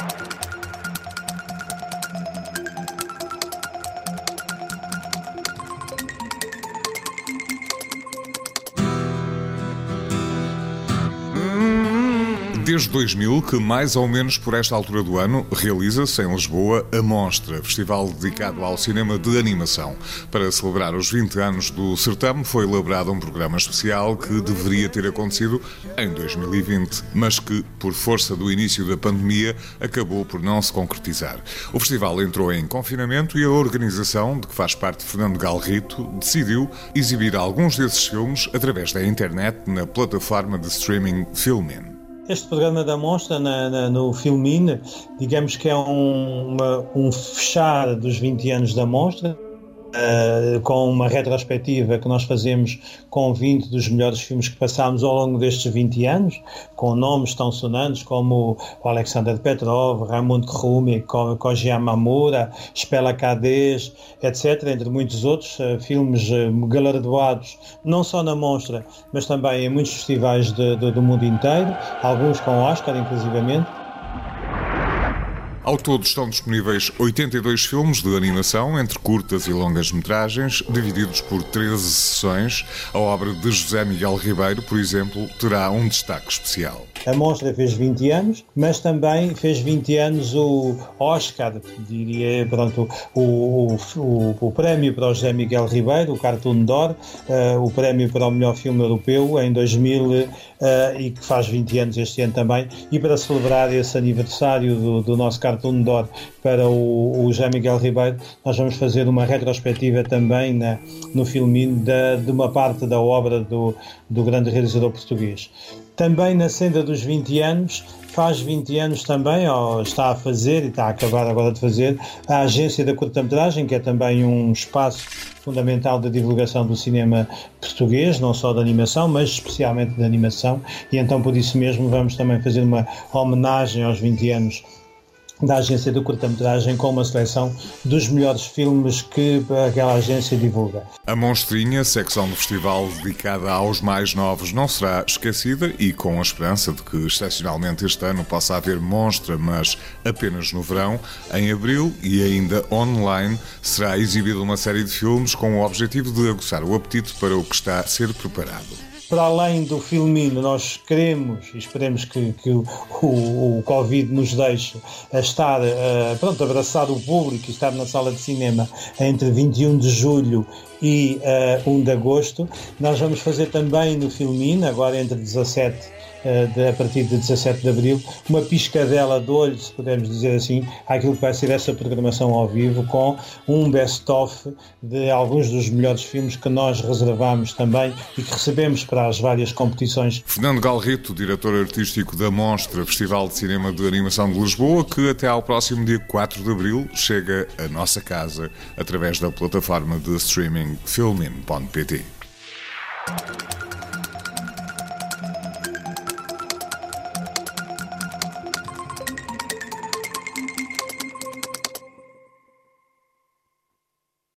Thank you. Desde 2000 que, mais ou menos por esta altura do ano, realiza-se em Lisboa a Mostra, festival dedicado ao cinema de animação. Para celebrar os 20 anos do certame, foi elaborado um programa especial que deveria ter acontecido em 2020, mas que, por força do início da pandemia, acabou por não se concretizar. O festival entrou em confinamento e a organização, de que faz parte Fernando Galrito, decidiu exibir alguns desses filmes através da internet na plataforma de streaming Filmin. Este programa da mostra na, na, no Filmin, digamos que é um, uma, um fechar dos 20 anos da mostra, Uh, com uma retrospectiva que nós fazemos com 20 dos melhores filmes que passámos ao longo destes 20 anos, com nomes tão sonantes como o Alexander Petrov, Raymond Krumi, Koji Yamamura, Spela Kades, etc., entre muitos outros uh, filmes uh, galardoados, não só na Monstra, mas também em muitos festivais de, de, do mundo inteiro, alguns com Oscar, inclusivamente. Ao todo estão disponíveis 82 filmes de animação, entre curtas e longas metragens, divididos por 13 sessões. A obra de José Miguel Ribeiro, por exemplo, terá um destaque especial. A Monstra fez 20 anos, mas também fez 20 anos o Oscar, diria, pronto, o, o, o prémio para o José Miguel Ribeiro, o Cartoon d'Or, uh, o prémio para o melhor filme europeu em 2000 uh, eh, e que faz 20 anos este ano também. E para celebrar esse aniversário do, do nosso Cartoon d'Or para o, o José Miguel Ribeiro, nós vamos fazer uma retrospectiva também na, no filminho de, de uma parte da obra do, do grande realizador português. Também na senda dos 20 anos, faz 20 anos também, ou está a fazer e está a acabar agora de fazer, a Agência da Curta-Metragem, que é também um espaço fundamental da divulgação do cinema português, não só da animação, mas especialmente da animação, e então por isso mesmo vamos também fazer uma homenagem aos 20 anos da agência de curta-metragem com uma seleção dos melhores filmes que aquela agência divulga. A Monstrinha, secção do festival dedicada aos mais novos, não será esquecida e com a esperança de que, excepcionalmente este ano, possa haver monstra, mas apenas no verão, em abril e ainda online, será exibida uma série de filmes com o objetivo de aguçar o apetite para o que está a ser preparado para além do filminho, nós queremos e esperemos que, que o, o, o, Covid nos deixe estar, uh, pronto, abraçar o público e estar na sala de cinema entre 21 de julho e uh, eh, 1 de agosto. Nós vamos fazer também no filminho, agora entre 17 eh, a partir de 17 de Abril, uma piscadela de olho, se pudermos dizer assim, àquilo que vai ser essa programação ao vivo, com um best-of de alguns dos melhores filmes que nós reservamos também e que recebemos para as várias competições. Fernando Galrito, diretor artístico da Mostra Festival de Cinema de Animação de Lisboa, que até ao próximo dia 4 de Abril chega à nossa casa através da plataforma de streaming filmin.pt.